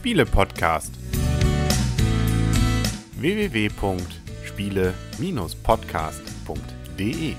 Spiele-Podcast. www.spiele-podcast.de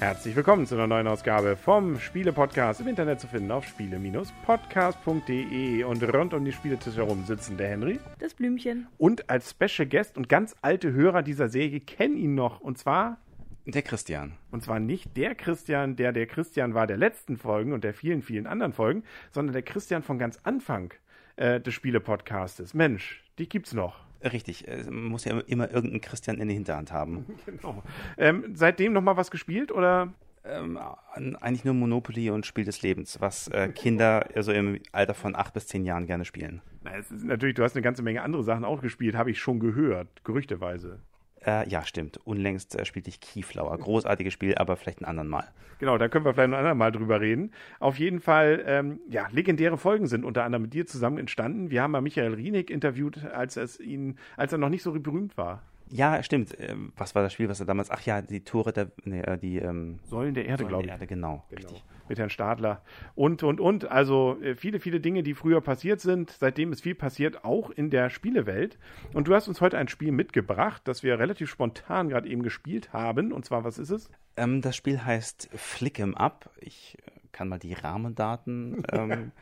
Herzlich willkommen zu einer neuen Ausgabe vom Spiele-Podcast im Internet zu finden auf spiele-podcast.de und rund um die Spieletische herum sitzen der Henry. Das Blümchen. Und als Special Guest und ganz alte Hörer dieser Serie kennen ihn noch und zwar der Christian. Und zwar nicht der Christian, der der Christian war der letzten Folgen und der vielen, vielen anderen Folgen, sondern der Christian von ganz Anfang äh, des Spiele-Podcastes. Mensch, die gibt's noch. Richtig, man muss ja immer irgendeinen Christian in der Hinterhand haben. genau. Ähm, seitdem noch mal was gespielt oder? Ähm, eigentlich nur Monopoly und Spiel des Lebens, was äh, Kinder also im Alter von acht bis zehn Jahren gerne spielen. Na, es ist natürlich, du hast eine ganze Menge andere Sachen auch gespielt, habe ich schon gehört, gerüchteweise. Äh, ja, stimmt. Unlängst äh, spielte ich Keyflower. Großartiges Spiel, aber vielleicht ein anderen Mal. Genau, da können wir vielleicht ein anderen Mal drüber reden. Auf jeden Fall, ähm, ja, legendäre Folgen sind unter anderem mit dir zusammen entstanden. Wir haben mal Michael Rienig interviewt, als, es ihn, als er noch nicht so berühmt war. Ja, stimmt. Ähm, was war das Spiel, was er damals? Ach ja, die Tore der, nee, äh, die ähm, Säulen der Erde, glaube ich. Erde, genau, genau, richtig. Mit Herrn Stadler und und und. Also äh, viele viele Dinge, die früher passiert sind. Seitdem ist viel passiert, auch in der Spielewelt. Und du hast uns heute ein Spiel mitgebracht, das wir relativ spontan gerade eben gespielt haben. Und zwar, was ist es? Ähm, das Spiel heißt Flick 'em Up. Ich äh, kann mal die Rahmendaten ähm,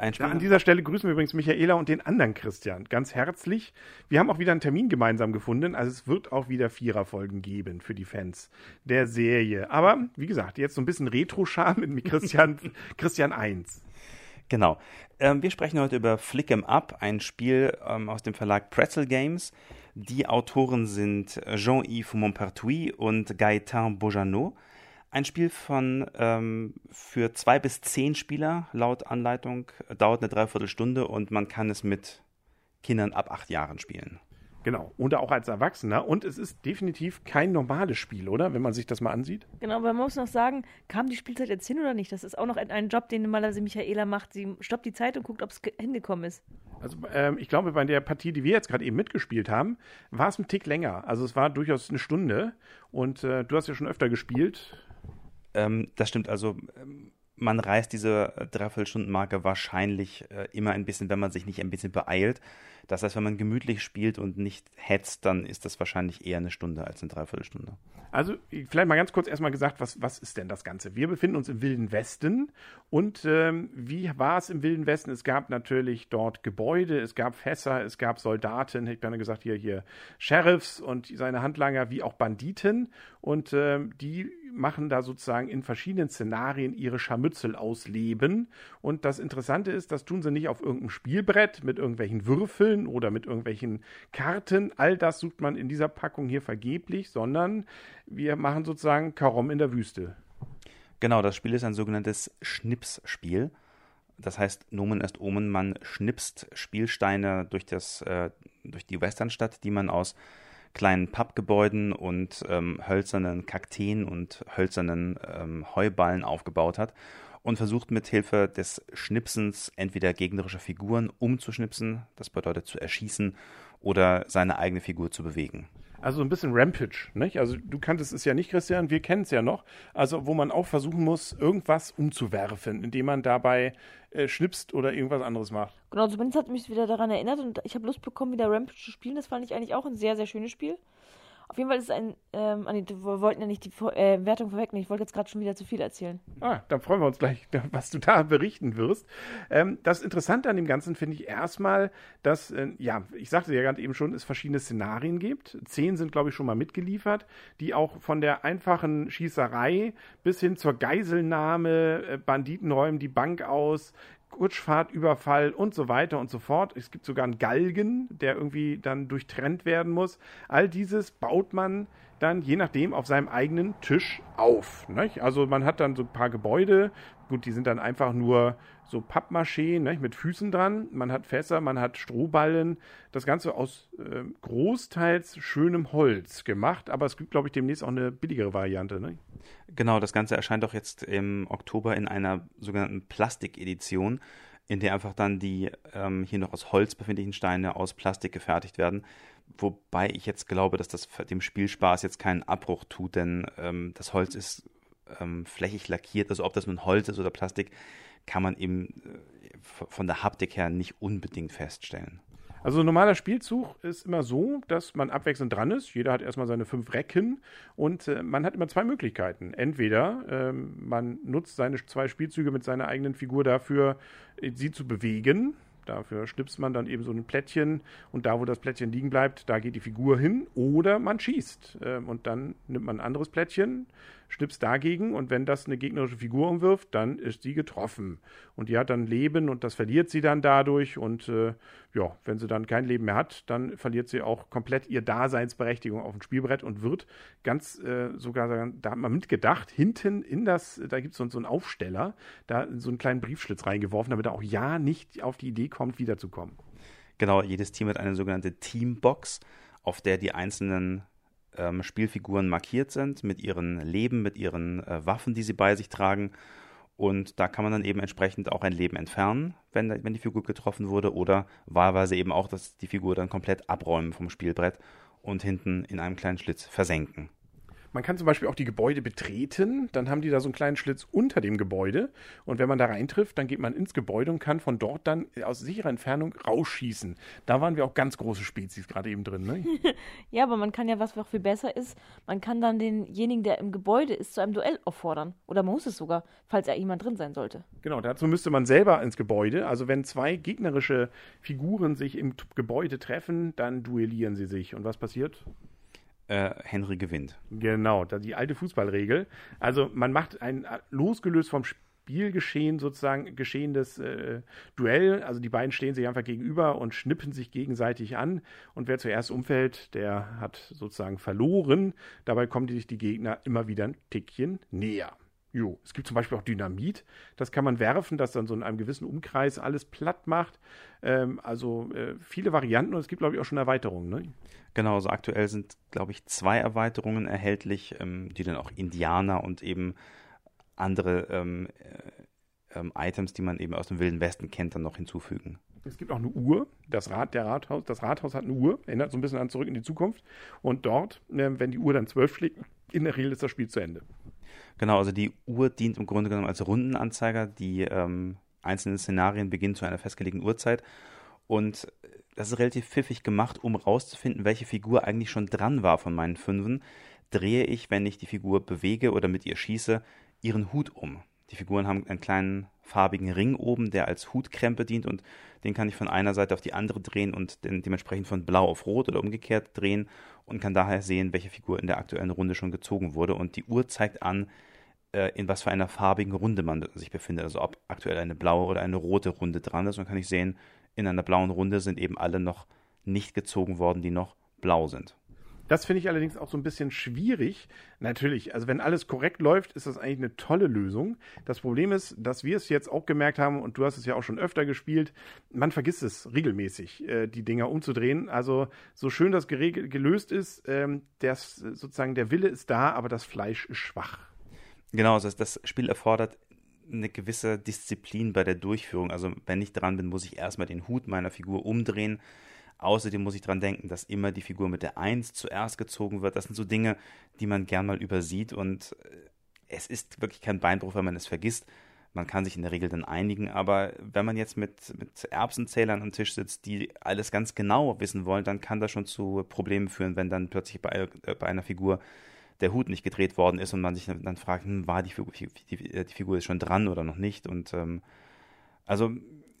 ja, an dieser Stelle grüßen wir übrigens Michaela und den anderen Christian ganz herzlich. Wir haben auch wieder einen Termin gemeinsam gefunden. Also es wird auch wieder Viererfolgen geben für die Fans der Serie. Aber wie gesagt, jetzt so ein bisschen Retro-Charme mit Christian, Christian 1. Genau. Ähm, wir sprechen heute über Flick 'em Up, ein Spiel ähm, aus dem Verlag Pretzel Games. Die Autoren sind Jean-Yves Montpertuis und Gaëtan Beaujanot. Ein Spiel von ähm, für zwei bis zehn Spieler laut Anleitung dauert eine Dreiviertelstunde und man kann es mit Kindern ab acht Jahren spielen. Genau, oder auch als Erwachsener. Und es ist definitiv kein normales Spiel, oder? Wenn man sich das mal ansieht. Genau, aber man muss noch sagen, kam die Spielzeit jetzt hin oder nicht? Das ist auch noch ein, ein Job, den normalerweise Michaela macht. Sie stoppt die Zeit und guckt, ob es hingekommen ist. Also ähm, ich glaube, bei der Partie, die wir jetzt gerade eben mitgespielt haben, war es ein Tick länger. Also es war durchaus eine Stunde. Und äh, du hast ja schon öfter gespielt. Ähm, das stimmt, also ähm, man reißt diese Dreiviertelstundenmarke wahrscheinlich äh, immer ein bisschen, wenn man sich nicht ein bisschen beeilt. Das heißt, wenn man gemütlich spielt und nicht hetzt, dann ist das wahrscheinlich eher eine Stunde als eine Dreiviertelstunde. Also vielleicht mal ganz kurz erstmal gesagt, was, was ist denn das Ganze? Wir befinden uns im Wilden Westen und ähm, wie war es im Wilden Westen? Es gab natürlich dort Gebäude, es gab Fässer, es gab Soldaten, ich habe gesagt hier, hier Sheriffs und seine Handlanger wie auch Banditen und ähm, die machen da sozusagen in verschiedenen Szenarien ihre Scharmützel ausleben. Und das Interessante ist, das tun sie nicht auf irgendeinem Spielbrett mit irgendwelchen Würfeln oder mit irgendwelchen Karten. All das sucht man in dieser Packung hier vergeblich, sondern wir machen sozusagen Karom in der Wüste. Genau, das Spiel ist ein sogenanntes Schnipsspiel. Das heißt, Nomen est Omen, man schnipst Spielsteine durch, das, äh, durch die Westernstadt, die man aus kleinen Pappgebäuden und ähm, hölzernen Kakteen und hölzernen ähm, Heuballen aufgebaut hat und versucht mit Hilfe des Schnipsens entweder gegnerische Figuren umzuschnipsen, das bedeutet zu erschießen, oder seine eigene Figur zu bewegen. Also ein bisschen Rampage, nicht? Also du kanntest es ja nicht, Christian, wir kennen es ja noch. Also wo man auch versuchen muss, irgendwas umzuwerfen, indem man dabei äh, schnipst oder irgendwas anderes macht. Genau, zumindest hat mich wieder daran erinnert und ich habe Lust bekommen, wieder Rampage zu spielen. Das fand ich eigentlich auch ein sehr, sehr schönes Spiel. Auf jeden Fall ist es ein, ähm, wir wollten ja nicht die äh, Wertung vorwegnehmen. Ich wollte jetzt gerade schon wieder zu viel erzählen. Ah, dann freuen wir uns gleich, was du da berichten wirst. Ähm, das Interessante an dem Ganzen finde ich erstmal, dass, äh, ja, ich sagte ja gerade eben schon, es verschiedene Szenarien gibt. Zehn sind, glaube ich, schon mal mitgeliefert, die auch von der einfachen Schießerei bis hin zur Geiselnahme, äh, Banditen räumen die Bank aus, Kutschfahrtüberfall und so weiter und so fort. Es gibt sogar einen Galgen, der irgendwie dann durchtrennt werden muss. All dieses baut man dann je nachdem auf seinem eigenen Tisch auf. Nicht? Also man hat dann so ein paar Gebäude, gut, die sind dann einfach nur so Pappmaché nicht? mit Füßen dran. Man hat Fässer, man hat Strohballen. Das Ganze aus äh, großteils schönem Holz gemacht, aber es gibt, glaube ich, demnächst auch eine billigere Variante. Ne? Genau, das Ganze erscheint doch jetzt im Oktober in einer sogenannten Plastikedition, in der einfach dann die ähm, hier noch aus Holz befindlichen Steine aus Plastik gefertigt werden. Wobei ich jetzt glaube, dass das dem Spielspaß jetzt keinen Abbruch tut, denn ähm, das Holz ist ähm, flächig lackiert. Also ob das nun Holz ist oder Plastik, kann man eben äh, von der Haptik her nicht unbedingt feststellen. Also ein normaler Spielzug ist immer so, dass man abwechselnd dran ist. Jeder hat erstmal seine fünf Recken und äh, man hat immer zwei Möglichkeiten. Entweder ähm, man nutzt seine zwei Spielzüge mit seiner eigenen Figur dafür, sie zu bewegen. Dafür schnipst man dann eben so ein Plättchen und da, wo das Plättchen liegen bleibt, da geht die Figur hin. Oder man schießt ähm, und dann nimmt man ein anderes Plättchen, schnippst dagegen und wenn das eine gegnerische Figur umwirft, dann ist sie getroffen. Und die hat dann Leben und das verliert sie dann dadurch. Und äh, ja, wenn sie dann kein Leben mehr hat, dann verliert sie auch komplett ihr Daseinsberechtigung auf dem Spielbrett und wird ganz äh, sogar, da hat man mitgedacht, hinten in das, da gibt es so, so einen Aufsteller, da so einen kleinen Briefschlitz reingeworfen, damit er auch ja nicht auf die Idee kommt, wiederzukommen. Genau, jedes Team hat eine sogenannte Teambox, auf der die einzelnen ähm, Spielfiguren markiert sind mit ihren Leben, mit ihren äh, Waffen, die sie bei sich tragen. Und da kann man dann eben entsprechend auch ein Leben entfernen, wenn, wenn die Figur getroffen wurde, oder wahlweise eben auch, dass die Figur dann komplett abräumen vom Spielbrett und hinten in einem kleinen Schlitz versenken. Man kann zum Beispiel auch die Gebäude betreten, dann haben die da so einen kleinen Schlitz unter dem Gebäude und wenn man da reintrifft, dann geht man ins Gebäude und kann von dort dann aus sicherer Entfernung rausschießen. Da waren wir auch ganz große Spezies gerade eben drin, ne? ja, aber man kann ja, was auch viel besser ist, man kann dann denjenigen, der im Gebäude ist, zu einem Duell auffordern. Oder man muss es sogar, falls er jemand drin sein sollte. Genau, dazu müsste man selber ins Gebäude. Also wenn zwei gegnerische Figuren sich im Gebäude treffen, dann duellieren sie sich. Und was passiert? Äh, Henry gewinnt. Genau, die alte Fußballregel. Also man macht ein losgelöst vom Spielgeschehen sozusagen geschehendes äh, Duell. Also die beiden stehen sich einfach gegenüber und schnippen sich gegenseitig an. Und wer zuerst umfällt, der hat sozusagen verloren. Dabei kommen sich die Gegner immer wieder ein Tickchen näher. Jo, es gibt zum Beispiel auch Dynamit. Das kann man werfen, das dann so in einem gewissen Umkreis alles platt macht. Ähm, also äh, viele Varianten und es gibt, glaube ich, auch schon Erweiterungen. Ne? Genau, also aktuell sind, glaube ich, zwei Erweiterungen erhältlich, ähm, die dann auch Indianer und eben andere ähm, äh, ähm, Items, die man eben aus dem Wilden Westen kennt, dann noch hinzufügen. Es gibt auch eine Uhr. Das Rad, der Rathaus, das Rathaus hat eine Uhr, erinnert so ein bisschen an zurück in die Zukunft. Und dort, äh, wenn die Uhr dann zwölf schlägt, in der Regel ist das Spiel zu Ende. Genau, also die Uhr dient im Grunde genommen als Rundenanzeiger. Die ähm, einzelnen Szenarien beginnen zu einer festgelegten Uhrzeit. Und das ist relativ pfiffig gemacht, um rauszufinden, welche Figur eigentlich schon dran war von meinen Fünfen. Drehe ich, wenn ich die Figur bewege oder mit ihr schieße, ihren Hut um. Die Figuren haben einen kleinen farbigen Ring oben, der als Hutkrempe dient und den kann ich von einer Seite auf die andere drehen und dementsprechend von blau auf rot oder umgekehrt drehen und kann daher sehen, welche Figur in der aktuellen Runde schon gezogen wurde. Und die Uhr zeigt an, äh, in was für einer farbigen Runde man sich befindet. Also ob aktuell eine blaue oder eine rote Runde dran ist. Und kann ich sehen, in einer blauen Runde sind eben alle noch nicht gezogen worden, die noch blau sind. Das finde ich allerdings auch so ein bisschen schwierig. Natürlich, also wenn alles korrekt läuft, ist das eigentlich eine tolle Lösung. Das Problem ist, dass wir es jetzt auch gemerkt haben, und du hast es ja auch schon öfter gespielt, man vergisst es regelmäßig, äh, die Dinger umzudrehen. Also so schön das gelöst ist, ähm, das, sozusagen der Wille ist da, aber das Fleisch ist schwach. Genau, also das Spiel erfordert eine gewisse Disziplin bei der Durchführung. Also wenn ich dran bin, muss ich erstmal den Hut meiner Figur umdrehen Außerdem muss ich daran denken, dass immer die Figur mit der Eins zuerst gezogen wird. Das sind so Dinge, die man gern mal übersieht und äh, es ist wirklich kein Beinbruch, wenn man es vergisst. Man kann sich in der Regel dann einigen, aber wenn man jetzt mit, mit Erbsenzählern am Tisch sitzt, die alles ganz genau wissen wollen, dann kann das schon zu Problemen führen, wenn dann plötzlich bei, äh, bei einer Figur der Hut nicht gedreht worden ist und man sich dann fragt, hm, war die Figur, die, die, Figur schon dran oder noch nicht? Und ähm, also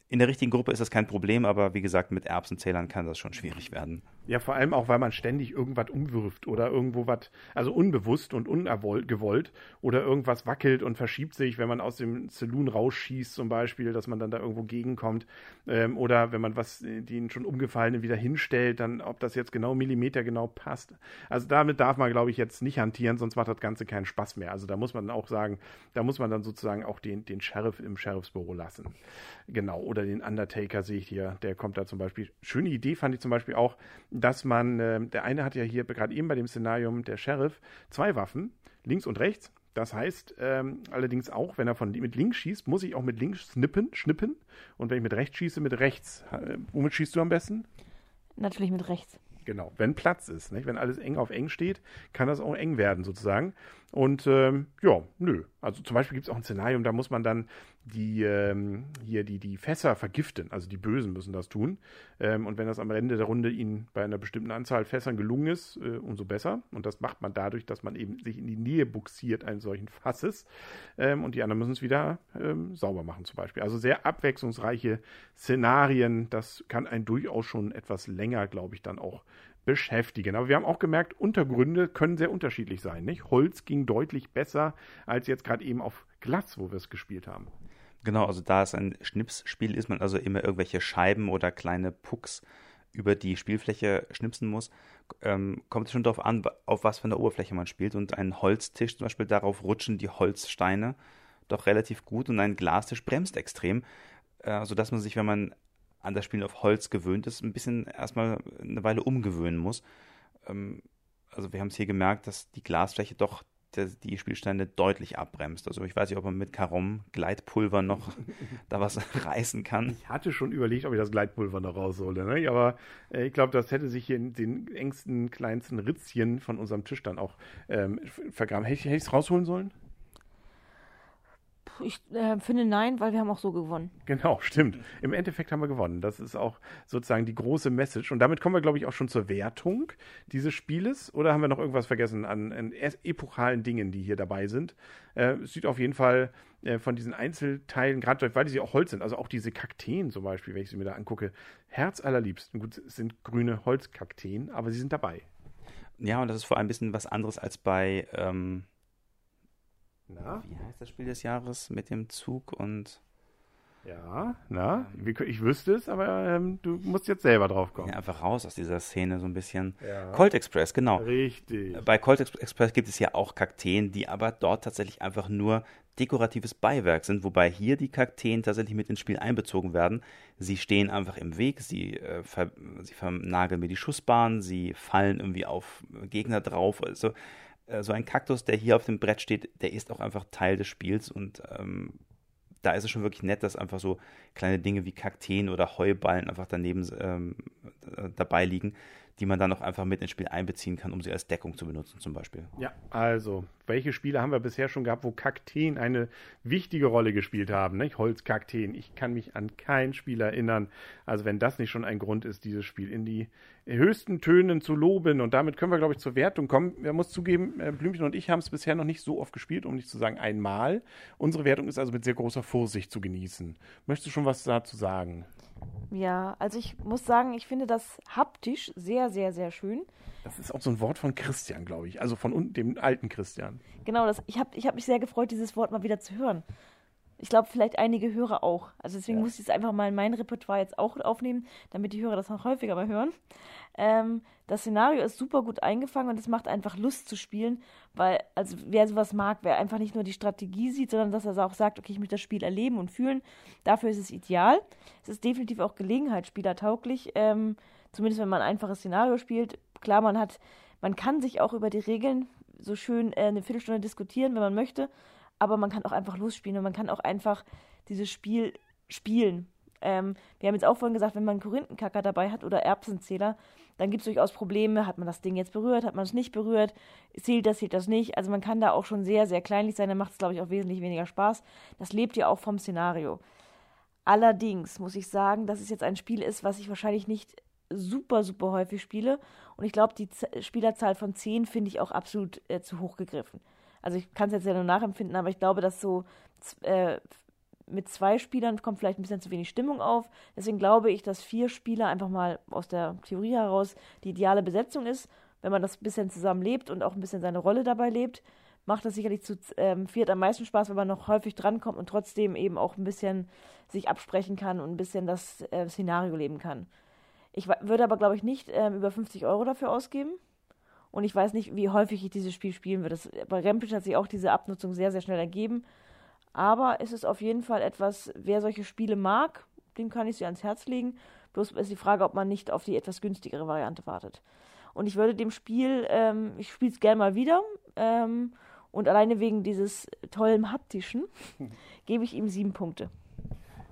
in der richtigen Gruppe ist das kein Problem, aber wie gesagt, mit Erbsenzählern kann das schon schwierig werden. Ja, vor allem auch, weil man ständig irgendwas umwirft oder irgendwo was, also unbewusst und unerwollt oder irgendwas wackelt und verschiebt sich, wenn man aus dem Saloon rausschießt zum Beispiel, dass man dann da irgendwo gegenkommt ähm, oder wenn man was, den schon umgefallenen wieder hinstellt, dann ob das jetzt genau Millimeter genau passt. Also damit darf man, glaube ich, jetzt nicht hantieren, sonst macht das Ganze keinen Spaß mehr. Also da muss man auch sagen, da muss man dann sozusagen auch den, den Sheriff im Sheriffsbüro lassen. Genau, oder den Undertaker sehe ich hier, der kommt da zum Beispiel. Schöne Idee fand ich zum Beispiel auch, dass man, äh, der eine hat ja hier gerade eben bei dem Szenarium, der Sheriff, zwei Waffen, links und rechts. Das heißt ähm, allerdings auch, wenn er von, mit links schießt, muss ich auch mit links snippen, schnippen. Und wenn ich mit rechts schieße, mit rechts. Äh, womit schießt du am besten? Natürlich mit rechts. Genau, wenn Platz ist. Nicht? Wenn alles eng auf eng steht, kann das auch eng werden sozusagen. Und ähm, ja, nö. Also zum Beispiel gibt es auch ein Szenario, da muss man dann die ähm, hier die, die Fässer vergiften. Also die Bösen müssen das tun. Ähm, und wenn das am Ende der Runde ihnen bei einer bestimmten Anzahl Fässern gelungen ist, äh, umso besser. Und das macht man dadurch, dass man eben sich in die Nähe buxiert eines solchen Fasses. Ähm, und die anderen müssen es wieder ähm, sauber machen zum Beispiel. Also sehr abwechslungsreiche Szenarien. Das kann einen durchaus schon etwas länger, glaube ich, dann auch beschäftigen. Aber wir haben auch gemerkt, Untergründe können sehr unterschiedlich sein. Nicht? Holz ging deutlich besser als jetzt gerade eben auf Glas, wo wir es gespielt haben. Genau, also da es ein Schnipsspiel ist, man also immer irgendwelche Scheiben oder kleine Pucks über die Spielfläche schnipsen muss, ähm, kommt es schon darauf an, auf was für eine Oberfläche man spielt. Und ein Holztisch zum Beispiel, darauf rutschen die Holzsteine doch relativ gut und ein Glastisch bremst extrem, äh, sodass man sich, wenn man an das Spielen auf Holz gewöhnt ist, ein bisschen erstmal eine Weile umgewöhnen muss. Ähm, also wir haben es hier gemerkt, dass die Glasfläche doch die Spielsteine deutlich abbremst. Also ich weiß nicht, ob man mit Karom Gleitpulver noch da was reißen kann. Ich hatte schon überlegt, ob ich das Gleitpulver noch raushole, ne? aber äh, ich glaube, das hätte sich hier in den engsten, kleinsten Ritzchen von unserem Tisch dann auch ähm, vergraben. Hätte ich es rausholen sollen? Ich äh, finde nein, weil wir haben auch so gewonnen. Genau, stimmt. Im Endeffekt haben wir gewonnen. Das ist auch sozusagen die große Message. Und damit kommen wir, glaube ich, auch schon zur Wertung dieses Spieles. Oder haben wir noch irgendwas vergessen an, an epochalen Dingen, die hier dabei sind? Äh, es sieht auf jeden Fall äh, von diesen Einzelteilen, gerade weil sie auch Holz sind, also auch diese Kakteen zum Beispiel, wenn ich sie mir da angucke, Herz allerliebsten. Gut, es sind grüne Holzkakteen, aber sie sind dabei. Ja, und das ist vor allem ein bisschen was anderes als bei. Ähm na? Wie heißt das Spiel des Jahres mit dem Zug und. Ja, na, ich wüsste es, aber ähm, du musst jetzt selber drauf kommen. Ja, einfach raus aus dieser Szene so ein bisschen. Ja. Colt Express, genau. Richtig. Bei Colt Express gibt es ja auch Kakteen, die aber dort tatsächlich einfach nur dekoratives Beiwerk sind, wobei hier die Kakteen tatsächlich mit ins Spiel einbezogen werden. Sie stehen einfach im Weg, sie, äh, ver sie vernageln mir die Schussbahn, sie fallen irgendwie auf Gegner drauf. Also äh, so ein Kaktus, der hier auf dem Brett steht, der ist auch einfach Teil des Spiels und ähm, da ist es schon wirklich nett, dass einfach so kleine Dinge wie Kakteen oder Heuballen einfach daneben ähm, dabei liegen, die man dann auch einfach mit ins Spiel einbeziehen kann, um sie als Deckung zu benutzen zum Beispiel. Ja, also, welche Spiele haben wir bisher schon gehabt, wo Kakteen eine wichtige Rolle gespielt haben? Nicht? Holzkakteen. Ich kann mich an kein Spiel erinnern. Also, wenn das nicht schon ein Grund ist, dieses Spiel in die höchsten Tönen zu loben. Und damit können wir, glaube ich, zur Wertung kommen. Man muss zugeben, äh, Blümchen und ich haben es bisher noch nicht so oft gespielt, um nicht zu sagen einmal. Unsere Wertung ist also mit sehr großer Vorsicht zu genießen. Möchtest du schon was dazu sagen? Ja, also ich muss sagen, ich finde das haptisch sehr, sehr, sehr schön. Das ist auch so ein Wort von Christian, glaube ich. Also von dem alten Christian. Genau, das, ich habe ich hab mich sehr gefreut, dieses Wort mal wieder zu hören. Ich glaube, vielleicht einige Hörer auch. Also deswegen ja. muss ich es einfach mal in mein Repertoire jetzt auch aufnehmen, damit die Hörer das noch häufiger mal hören. Ähm, das Szenario ist super gut eingefangen und es macht einfach Lust zu spielen, weil, also wer sowas mag, wer einfach nicht nur die Strategie sieht, sondern dass er auch sagt, okay, ich möchte das Spiel erleben und fühlen, dafür ist es ideal. Es ist definitiv auch gelegenheitsspielertauglich, ähm, zumindest wenn man ein einfaches Szenario spielt. Klar, man hat, man kann sich auch über die Regeln so schön äh, eine Viertelstunde diskutieren, wenn man möchte aber man kann auch einfach losspielen und man kann auch einfach dieses Spiel spielen. Ähm, wir haben jetzt auch vorhin gesagt, wenn man Korinthenkacker dabei hat oder Erbsenzähler, dann gibt es durchaus Probleme. Hat man das Ding jetzt berührt? Hat man es nicht berührt? Zählt das, zählt das nicht? Also man kann da auch schon sehr, sehr kleinlich sein. Dann macht es, glaube ich, auch wesentlich weniger Spaß. Das lebt ja auch vom Szenario. Allerdings muss ich sagen, dass es jetzt ein Spiel ist, was ich wahrscheinlich nicht super, super häufig spiele. Und ich glaube, die Z Spielerzahl von 10 finde ich auch absolut äh, zu hoch gegriffen also ich kann es jetzt ja nur nachempfinden, aber ich glaube, dass so äh, mit zwei Spielern kommt vielleicht ein bisschen zu wenig Stimmung auf. Deswegen glaube ich, dass vier Spieler einfach mal aus der Theorie heraus die ideale Besetzung ist. Wenn man das ein bisschen zusammen lebt und auch ein bisschen seine Rolle dabei lebt, macht das sicherlich zu ähm, viert am meisten Spaß, wenn man noch häufig drankommt und trotzdem eben auch ein bisschen sich absprechen kann und ein bisschen das äh, Szenario leben kann. Ich würde aber, glaube ich, nicht ähm, über 50 Euro dafür ausgeben. Und ich weiß nicht, wie häufig ich dieses Spiel spielen würde. Das, bei Rampage hat sich auch diese Abnutzung sehr, sehr schnell ergeben. Aber es ist auf jeden Fall etwas, wer solche Spiele mag, dem kann ich sie ans Herz legen. Bloß ist die Frage, ob man nicht auf die etwas günstigere Variante wartet. Und ich würde dem Spiel, ähm, ich spiele es gerne mal wieder. Ähm, und alleine wegen dieses tollen haptischen gebe ich ihm sieben Punkte.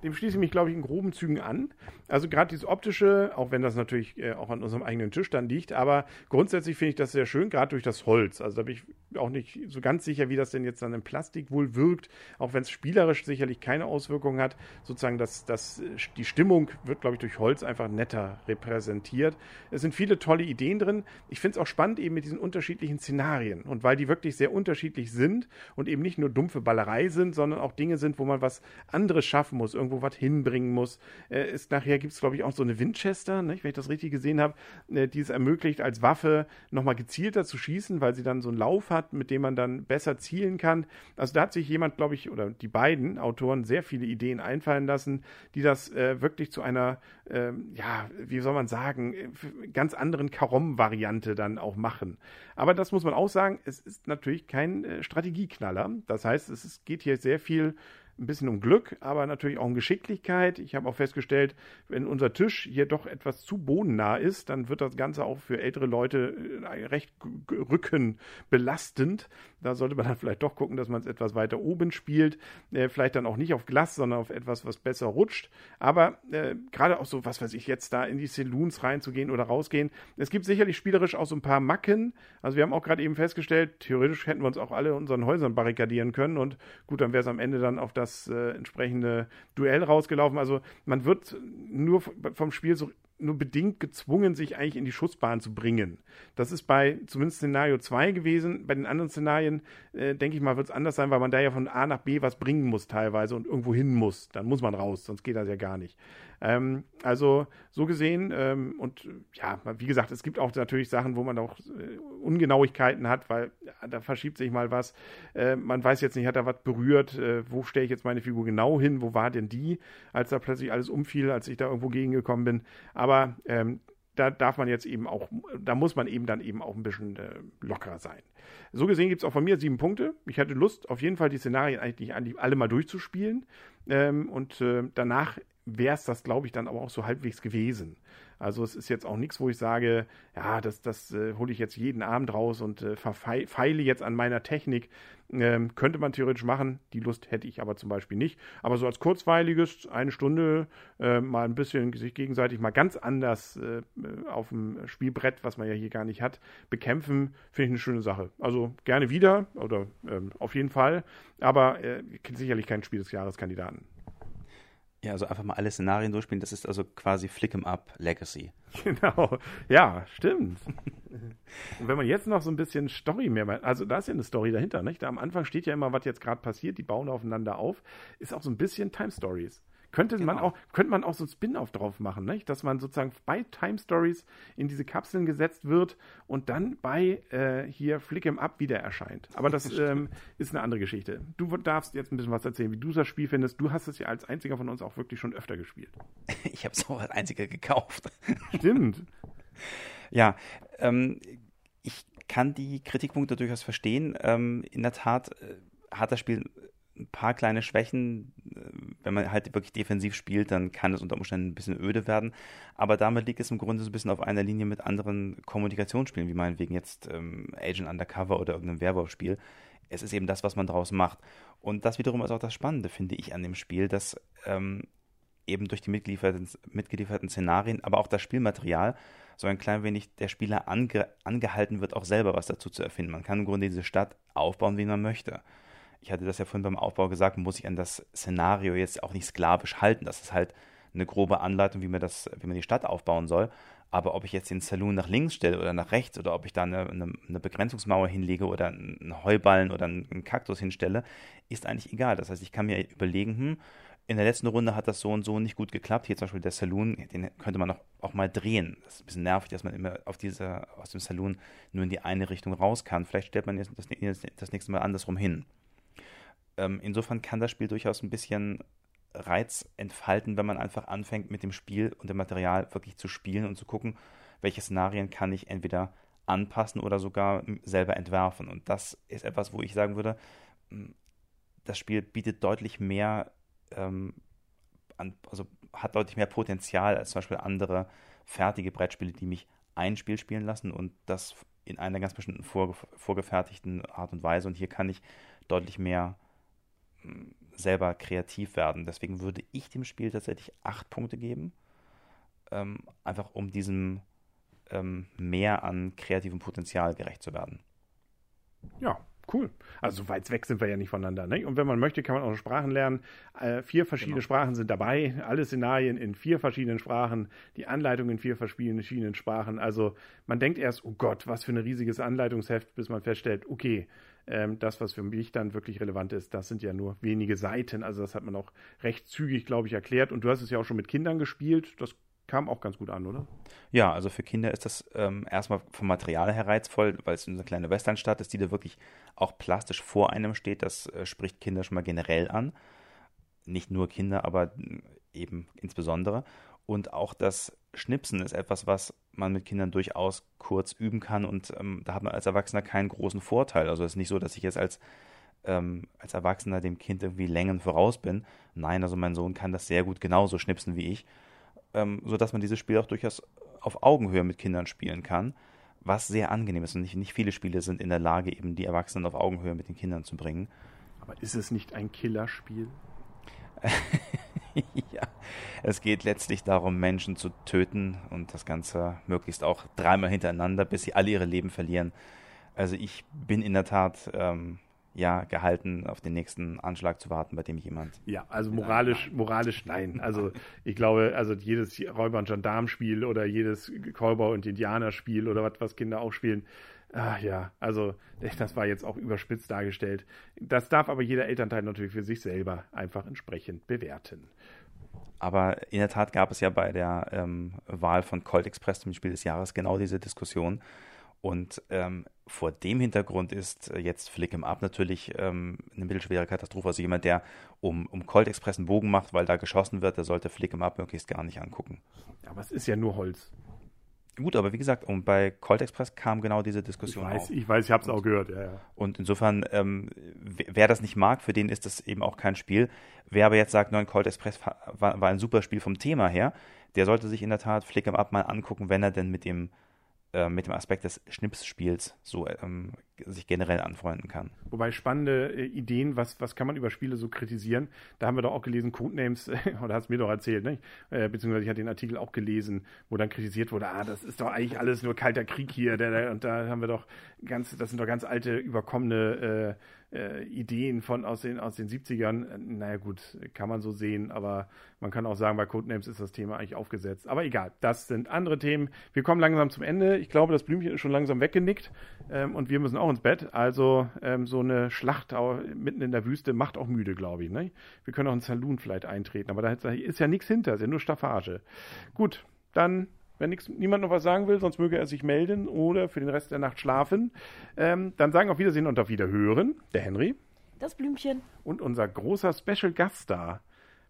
Dem schließe ich mich, glaube ich, in groben Zügen an. Also gerade dieses optische, auch wenn das natürlich äh, auch an unserem eigenen Tisch dann liegt, aber grundsätzlich finde ich das sehr schön, gerade durch das Holz. Also da bin ich auch nicht so ganz sicher, wie das denn jetzt dann im Plastik wohl wirkt, auch wenn es spielerisch sicherlich keine Auswirkungen hat. Sozusagen, dass das, die Stimmung wird, glaube ich, durch Holz einfach netter repräsentiert. Es sind viele tolle Ideen drin. Ich finde es auch spannend eben mit diesen unterschiedlichen Szenarien und weil die wirklich sehr unterschiedlich sind und eben nicht nur dumpfe Ballerei sind, sondern auch Dinge sind, wo man was anderes schaffen muss, irgendwo was hinbringen muss. Äh, ist, nachher gibt es, glaube ich, auch so eine Winchester, nicht, wenn ich das richtig gesehen habe, äh, die es ermöglicht, als Waffe nochmal gezielter zu schießen, weil sie dann so einen Lauf hat, mit dem man dann besser zielen kann. Also da hat sich jemand, glaube ich, oder die beiden Autoren sehr viele Ideen einfallen lassen, die das äh, wirklich zu einer, äh, ja, wie soll man sagen, äh, ganz anderen Karom-Variante dann auch machen. Aber das muss man auch sagen, es ist natürlich kein äh, Strategieknaller. Das heißt, es ist, geht hier sehr viel ein bisschen um Glück, aber natürlich auch um Geschicklichkeit. Ich habe auch festgestellt, wenn unser Tisch hier doch etwas zu bodennah ist, dann wird das Ganze auch für ältere Leute äh, recht rückenbelastend. Da sollte man dann vielleicht doch gucken, dass man es etwas weiter oben spielt. Äh, vielleicht dann auch nicht auf Glas, sondern auf etwas, was besser rutscht. Aber äh, gerade auch so, was weiß ich, jetzt da in die Saloons reinzugehen oder rausgehen. Es gibt sicherlich spielerisch auch so ein paar Macken. Also wir haben auch gerade eben festgestellt, theoretisch hätten wir uns auch alle in unseren Häusern barrikadieren können. Und gut, dann wäre es am Ende dann auf das das äh, entsprechende Duell rausgelaufen. Also man wird nur vom Spiel so nur bedingt gezwungen, sich eigentlich in die Schussbahn zu bringen. Das ist bei zumindest Szenario 2 gewesen. Bei den anderen Szenarien, äh, denke ich mal, wird es anders sein, weil man da ja von A nach B was bringen muss teilweise und irgendwo hin muss. Dann muss man raus, sonst geht das ja gar nicht. Ähm, also so gesehen, ähm, und ja, wie gesagt, es gibt auch natürlich Sachen, wo man auch äh, Ungenauigkeiten hat, weil ja, da verschiebt sich mal was. Äh, man weiß jetzt nicht, hat da was berührt, äh, wo stelle ich jetzt meine Figur genau hin, wo war denn die, als da plötzlich alles umfiel, als ich da irgendwo gegengekommen bin. Aber ähm, da darf man jetzt eben auch, da muss man eben dann eben auch ein bisschen äh, lockerer sein. So gesehen gibt es auch von mir sieben Punkte. Ich hatte Lust, auf jeden Fall die Szenarien eigentlich alle mal durchzuspielen. Ähm, und äh, danach wäre es das, glaube ich, dann aber auch so halbwegs gewesen. Also es ist jetzt auch nichts, wo ich sage, ja, das, das äh, hole ich jetzt jeden Abend raus und äh, verfeile jetzt an meiner Technik. Ähm, könnte man theoretisch machen, die Lust hätte ich aber zum Beispiel nicht. Aber so als kurzweiliges, eine Stunde, äh, mal ein bisschen sich gegenseitig mal ganz anders äh, auf dem Spielbrett, was man ja hier gar nicht hat, bekämpfen, finde ich eine schöne Sache. Also gerne wieder oder ähm, auf jeden Fall, aber äh, sicherlich kein Spiel des Jahreskandidaten. Ja, also einfach mal alle Szenarien durchspielen. Das ist also quasi Flick 'em Up Legacy. Genau. Ja, stimmt. Und wenn man jetzt noch so ein bisschen Story mehr, also da ist ja eine Story dahinter, nicht? Da am Anfang steht ja immer, was jetzt gerade passiert, die bauen aufeinander auf, ist auch so ein bisschen Time Stories. Könnte genau. man auch, könnte man auch so ein Spin-off drauf machen, nicht? dass man sozusagen bei Time Stories in diese Kapseln gesetzt wird und dann bei äh, hier Flick 'em Up wieder erscheint. Aber das ähm, ist eine andere Geschichte. Du darfst jetzt ein bisschen was erzählen, wie du das Spiel findest. Du hast es ja als einziger von uns auch wirklich schon öfter gespielt. Ich habe es auch als einziger gekauft. Stimmt. ja, ähm, ich kann die Kritikpunkte durchaus verstehen. Ähm, in der Tat äh, hat das Spiel ein paar kleine Schwächen. Wenn man halt wirklich defensiv spielt, dann kann es unter Umständen ein bisschen öde werden. Aber damit liegt es im Grunde so ein bisschen auf einer Linie mit anderen Kommunikationsspielen, wie meinetwegen jetzt ähm, Agent Undercover oder irgendeinem Werwolf-Spiel. Es ist eben das, was man daraus macht. Und das wiederum ist auch das Spannende, finde ich, an dem Spiel, dass ähm, eben durch die mitgelieferten, mitgelieferten Szenarien, aber auch das Spielmaterial, so ein klein wenig der Spieler ange, angehalten wird, auch selber was dazu zu erfinden. Man kann im Grunde diese Stadt aufbauen, wie man möchte ich hatte das ja vorhin beim Aufbau gesagt, muss ich an das Szenario jetzt auch nicht sklavisch halten. Das ist halt eine grobe Anleitung, wie man, das, wie man die Stadt aufbauen soll. Aber ob ich jetzt den Saloon nach links stelle oder nach rechts oder ob ich da eine, eine, eine Begrenzungsmauer hinlege oder einen Heuballen oder einen Kaktus hinstelle, ist eigentlich egal. Das heißt, ich kann mir überlegen, hm, in der letzten Runde hat das so und so nicht gut geklappt. Hier zum Beispiel der Saloon, den könnte man auch, auch mal drehen. Das ist ein bisschen nervig, dass man immer auf diese, aus dem Saloon nur in die eine Richtung raus kann. Vielleicht stellt man das, das nächste Mal andersrum hin. Ähm, insofern kann das Spiel durchaus ein bisschen Reiz entfalten, wenn man einfach anfängt, mit dem Spiel und dem Material wirklich zu spielen und zu gucken, welche Szenarien kann ich entweder anpassen oder sogar selber entwerfen. Und das ist etwas, wo ich sagen würde, das Spiel bietet deutlich mehr, ähm, an, also hat deutlich mehr Potenzial als zum Beispiel andere fertige Brettspiele, die mich ein Spiel spielen lassen und das in einer ganz bestimmten vorge vorgefertigten Art und Weise. Und hier kann ich deutlich mehr selber kreativ werden. Deswegen würde ich dem Spiel tatsächlich acht Punkte geben. Ähm, einfach um diesem ähm, mehr an kreativem Potenzial gerecht zu werden. Ja, Cool. Also so weit weg sind wir ja nicht voneinander. Ne? Und wenn man möchte, kann man auch Sprachen lernen. Äh, vier verschiedene genau. Sprachen sind dabei. Alle Szenarien in vier verschiedenen Sprachen. Die Anleitung in vier verschiedenen Sprachen. Also man denkt erst, oh Gott, was für ein riesiges Anleitungsheft, bis man feststellt, okay, ähm, das, was für mich dann wirklich relevant ist, das sind ja nur wenige Seiten. Also das hat man auch recht zügig, glaube ich, erklärt. Und du hast es ja auch schon mit Kindern gespielt. Das kam auch ganz gut an, oder? Ja, also für Kinder ist das ähm, erstmal vom Material her reizvoll, weil es eine kleine Westernstadt ist, die da wirklich auch plastisch vor einem steht. Das äh, spricht Kinder schon mal generell an. Nicht nur Kinder, aber äh, eben insbesondere. Und auch das Schnipsen ist etwas, was man mit Kindern durchaus kurz üben kann und ähm, da hat man als Erwachsener keinen großen Vorteil. Also es ist nicht so, dass ich jetzt als, ähm, als Erwachsener dem Kind irgendwie Längen voraus bin. Nein, also mein Sohn kann das sehr gut genauso schnipsen wie ich ähm, sodass man dieses Spiel auch durchaus auf Augenhöhe mit Kindern spielen kann, was sehr angenehm ist. Und nicht, nicht viele Spiele sind in der Lage, eben die Erwachsenen auf Augenhöhe mit den Kindern zu bringen. Aber ist es nicht ein Killerspiel? ja, es geht letztlich darum, Menschen zu töten und das Ganze möglichst auch dreimal hintereinander, bis sie alle ihre Leben verlieren. Also ich bin in der Tat ähm, ja gehalten, auf den nächsten Anschlag zu warten, bei dem jemand. Ja, also moralisch, moralisch nein. Also ich glaube, also jedes Räuber- und Gendarmspiel oder jedes Cowboy- und Indianerspiel oder was, was Kinder auch spielen, Ach ja, also das war jetzt auch überspitzt dargestellt. Das darf aber jeder Elternteil natürlich für sich selber einfach entsprechend bewerten. Aber in der Tat gab es ja bei der ähm, Wahl von Colt Express zum Spiel des Jahres genau diese Diskussion. Und ähm, vor dem Hintergrund ist äh, jetzt Flick im Up natürlich ähm, eine mittelschwere Katastrophe. Also jemand, der um, um Colt Express einen Bogen macht, weil da geschossen wird, der sollte Flick im Up möglichst gar nicht angucken. Aber es ist ja nur Holz. Gut, aber wie gesagt, und bei Colt Express kam genau diese Diskussion ich weiß, auf. Ich weiß, ich habe es auch gehört, ja, ja. Und insofern, ähm, wer das nicht mag, für den ist das eben auch kein Spiel. Wer aber jetzt sagt, nein, Colt Express war, war ein super Spiel vom Thema her, der sollte sich in der Tat Flick im Up mal angucken, wenn er denn mit dem äh, mit dem Aspekt des Schnipsspiels so ähm, sich generell anfreunden kann. Wobei spannende äh, Ideen, was, was kann man über Spiele so kritisieren? Da haben wir doch auch gelesen, Codenames, oder hast du mir doch erzählt, ne? Äh, beziehungsweise ich hatte den Artikel auch gelesen, wo dann kritisiert wurde, ah, das ist doch eigentlich alles nur kalter Krieg hier, der, der, und da haben wir doch ganz, das sind doch ganz alte, überkommene äh, äh, Ideen von aus den, aus den 70ern. Naja, gut, kann man so sehen, aber man kann auch sagen, bei Codenames ist das Thema eigentlich aufgesetzt. Aber egal, das sind andere Themen. Wir kommen langsam zum Ende. Ich glaube, das Blümchen ist schon langsam weggenickt ähm, und wir müssen auch ins Bett. Also ähm, so eine Schlacht mitten in der Wüste macht auch müde, glaube ich. Ne? Wir können auch in Saloon vielleicht eintreten, aber da ist ja nichts hinter, ist ja nur Staffage. Gut, dann wenn nix, niemand noch was sagen will, sonst möge er sich melden oder für den Rest der Nacht schlafen. Ähm, dann sagen auf Wiedersehen und auf Wiederhören der Henry. Das Blümchen. Und unser großer Special Gast da.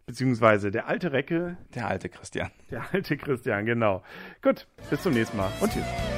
Beziehungsweise der alte Recke. Der alte Christian. Der alte Christian, genau. Gut, bis zum nächsten Mal und tschüss.